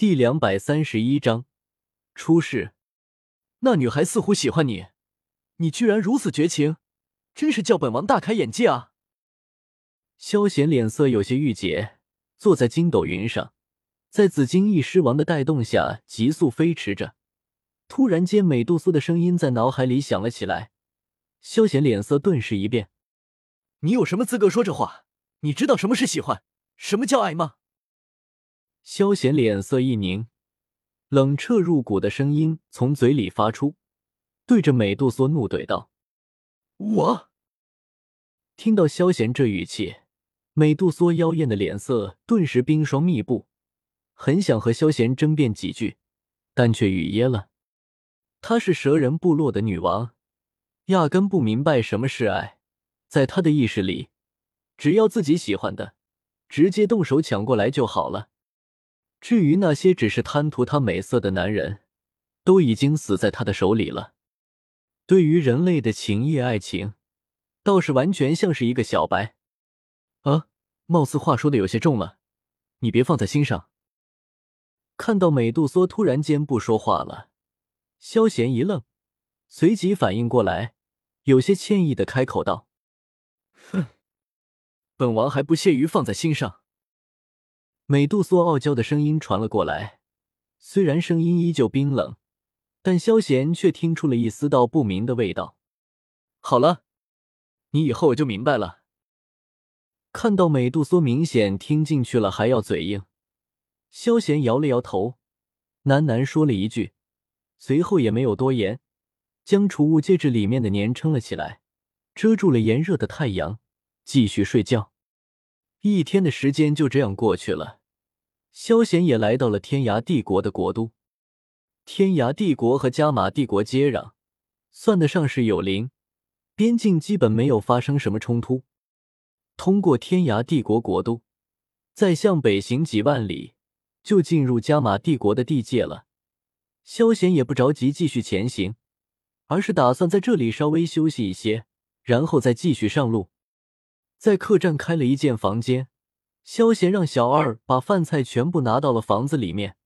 第两百三十一章出事。那女孩似乎喜欢你，你居然如此绝情，真是叫本王大开眼界啊！萧贤脸色有些郁结，坐在筋斗云上，在紫金翼狮王的带动下急速飞驰着。突然间，美杜莎的声音在脑海里响了起来，萧贤脸色顿时一变：“你有什么资格说这话？你知道什么是喜欢，什么叫爱吗？”萧贤脸色一凝，冷彻入骨的声音从嘴里发出，对着美杜莎怒怼道：“我！”听到萧贤这语气。美杜莎妖艳的脸色顿时冰霜密布，很想和萧贤争辩几句，但却语噎了。她是蛇人部落的女王，压根不明白什么是爱，在她的意识里，只要自己喜欢的，直接动手抢过来就好了。至于那些只是贪图她美色的男人，都已经死在她的手里了。对于人类的情谊爱情，倒是完全像是一个小白。啊，貌似话说的有些重了，你别放在心上。看到美杜莎突然间不说话了，萧贤一愣，随即反应过来，有些歉意的开口道：“哼，本王还不屑于放在心上。”美杜莎傲娇的声音传了过来，虽然声音依旧冰冷，但萧贤却听出了一丝道不明的味道。好了，你以后我就明白了。看到美杜莎明显听进去了，还要嘴硬，萧贤摇了摇头，喃喃说了一句，随后也没有多言，将储物戒指里面的粘撑了起来，遮住了炎热的太阳，继续睡觉。一天的时间就这样过去了，萧贤也来到了天涯帝国的国都。天涯帝国和加玛帝国接壤，算得上是有邻，边境基本没有发生什么冲突。通过天涯帝国国都，再向北行几万里，就进入加玛帝国的地界了。萧贤也不着急继续前行，而是打算在这里稍微休息一些，然后再继续上路。在客栈开了一间房间，萧贤让小二把饭菜全部拿到了房子里面，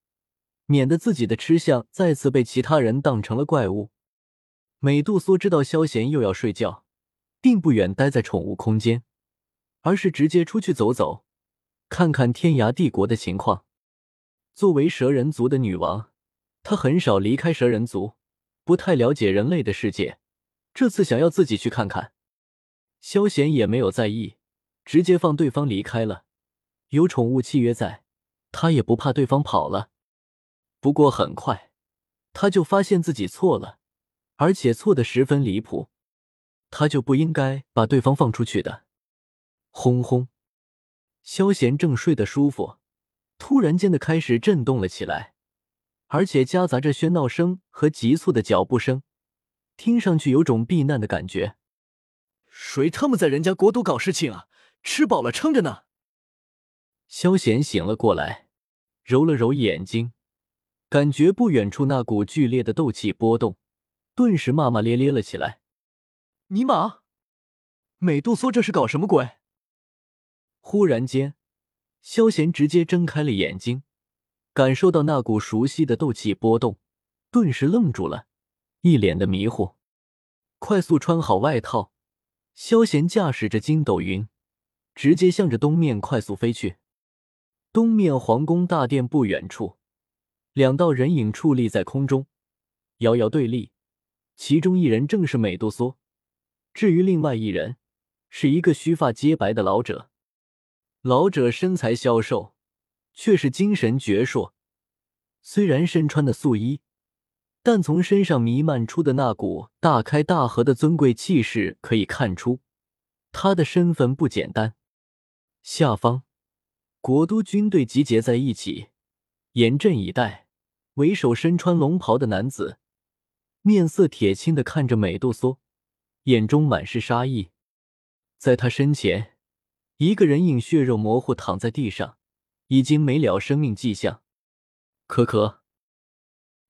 免得自己的吃相再次被其他人当成了怪物。美杜莎知道萧贤又要睡觉，并不远待在宠物空间。而是直接出去走走，看看天涯帝国的情况。作为蛇人族的女王，她很少离开蛇人族，不太了解人类的世界。这次想要自己去看看，萧贤也没有在意，直接放对方离开了。有宠物契约在，他也不怕对方跑了。不过很快，他就发现自己错了，而且错的十分离谱。他就不应该把对方放出去的。轰轰！萧贤正睡得舒服，突然间的开始震动了起来，而且夹杂着喧闹声和急促的脚步声，听上去有种避难的感觉。谁他妈在人家国都搞事情啊？吃饱了撑着呢！萧贤醒了过来，揉了揉眼睛，感觉不远处那股剧烈的斗气波动，顿时骂骂咧咧了起来：“尼玛，美杜莎这是搞什么鬼？”忽然间，萧贤直接睁开了眼睛，感受到那股熟悉的斗气波动，顿时愣住了，一脸的迷糊。快速穿好外套，萧贤驾驶着筋斗云，直接向着东面快速飞去。东面皇宫大殿不远处，两道人影矗立在空中，遥遥对立。其中一人正是美杜莎，至于另外一人，是一个须发皆白的老者。老者身材消瘦，却是精神矍铄。虽然身穿的素衣，但从身上弥漫出的那股大开大合的尊贵气势可以看出，他的身份不简单。下方，国都军队集结在一起，严阵以待。为首身穿龙袍的男子，面色铁青的看着美杜莎，眼中满是杀意。在他身前。一个人影血肉模糊躺在地上，已经没了生命迹象。咳咳。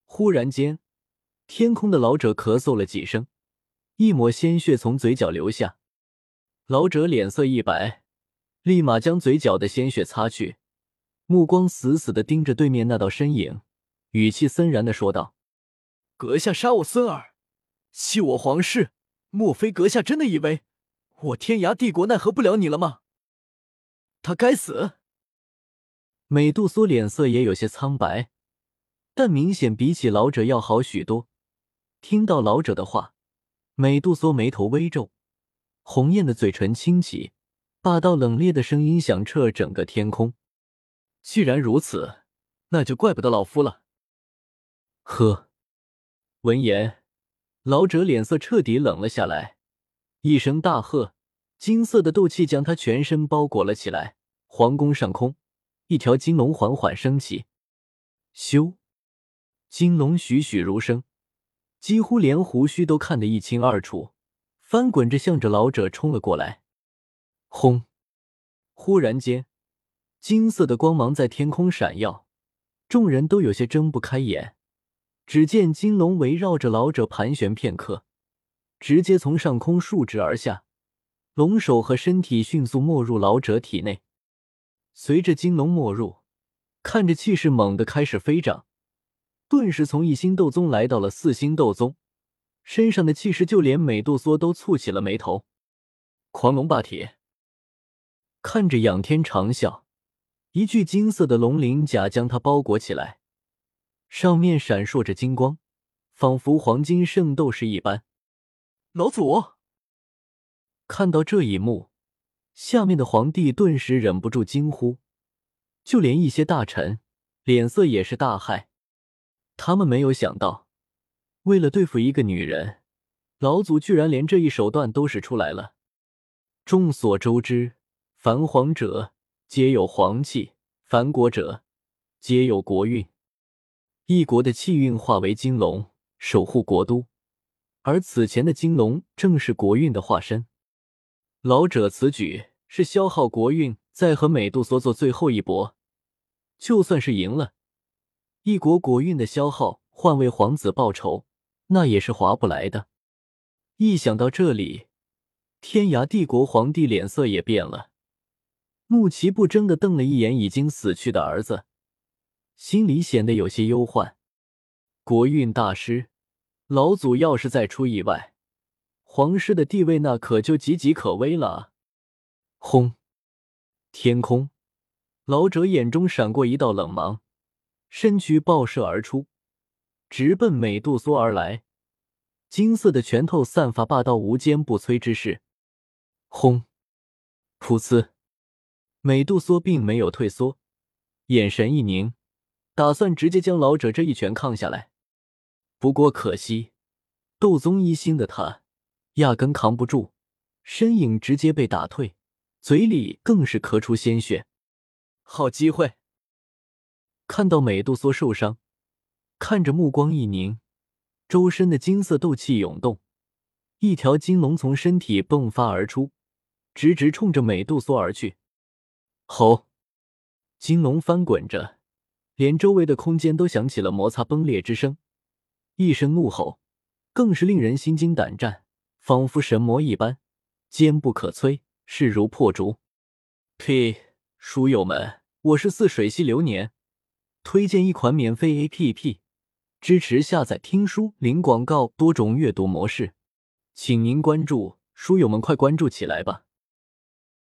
忽然间，天空的老者咳嗽了几声，一抹鲜血从嘴角流下。老者脸色一白，立马将嘴角的鲜血擦去，目光死死的盯着对面那道身影，语气森然的说道：“阁下杀我孙儿，弃我皇室，莫非阁下真的以为我天涯帝国奈何不了你了吗？”他该死。美杜莎脸色也有些苍白，但明显比起老者要好许多。听到老者的话，美杜莎眉头微皱，红艳的嘴唇轻启，霸道冷冽的声音响彻整个天空。既然如此，那就怪不得老夫了。呵，闻言，老者脸色彻底冷了下来，一声大喝，金色的斗气将他全身包裹了起来。皇宫上空。一条金龙缓缓升起，咻！金龙栩栩如生，几乎连胡须都看得一清二楚，翻滚着向着老者冲了过来。轰！忽然间，金色的光芒在天空闪耀，众人都有些睁不开眼。只见金龙围绕着老者盘旋片刻，直接从上空竖直而下，龙首和身体迅速没入老者体内。随着金龙没入，看着气势猛地开始飞涨，顿时从一星斗宗来到了四星斗宗，身上的气势就连美杜莎都蹙起了眉头。狂龙霸体，看着仰天长啸，一具金色的龙鳞甲将他包裹起来，上面闪烁着金光，仿佛黄金圣斗士一般。老祖看到这一幕。下面的皇帝顿时忍不住惊呼，就连一些大臣脸色也是大骇。他们没有想到，为了对付一个女人，老祖居然连这一手段都使出来了。众所周知，凡皇者皆有皇气，凡国者皆有国运。一国的气运化为金龙，守护国都，而此前的金龙正是国运的化身。老者此举是消耗国运，再和美杜莎做最后一搏。就算是赢了，一国国运的消耗换为皇子报仇，那也是划不来的。一想到这里，天涯帝国皇帝脸色也变了，怒其不争的瞪了一眼已经死去的儿子，心里显得有些忧患。国运大师，老祖要是再出意外。皇室的地位那可就岌岌可危了。轰！天空，老者眼中闪过一道冷芒，身躯爆射而出，直奔美杜莎而来。金色的拳头散发霸道无坚不摧之势。轰！噗呲！美杜莎并没有退缩，眼神一凝，打算直接将老者这一拳抗下来。不过可惜，斗宗一星的他。压根扛不住，身影直接被打退，嘴里更是咳出鲜血。好机会！看到美杜莎受伤，看着目光一凝，周身的金色斗气涌动，一条金龙从身体迸发而出，直直冲着美杜莎而去。吼！金龙翻滚着，连周围的空间都响起了摩擦崩裂之声，一声怒吼，更是令人心惊胆战。仿佛神魔一般，坚不可摧，势如破竹。呸！书友们，我是似水溪流年，推荐一款免费 A P P，支持下载听书零广告多种阅读模式，请您关注。书友们，快关注起来吧！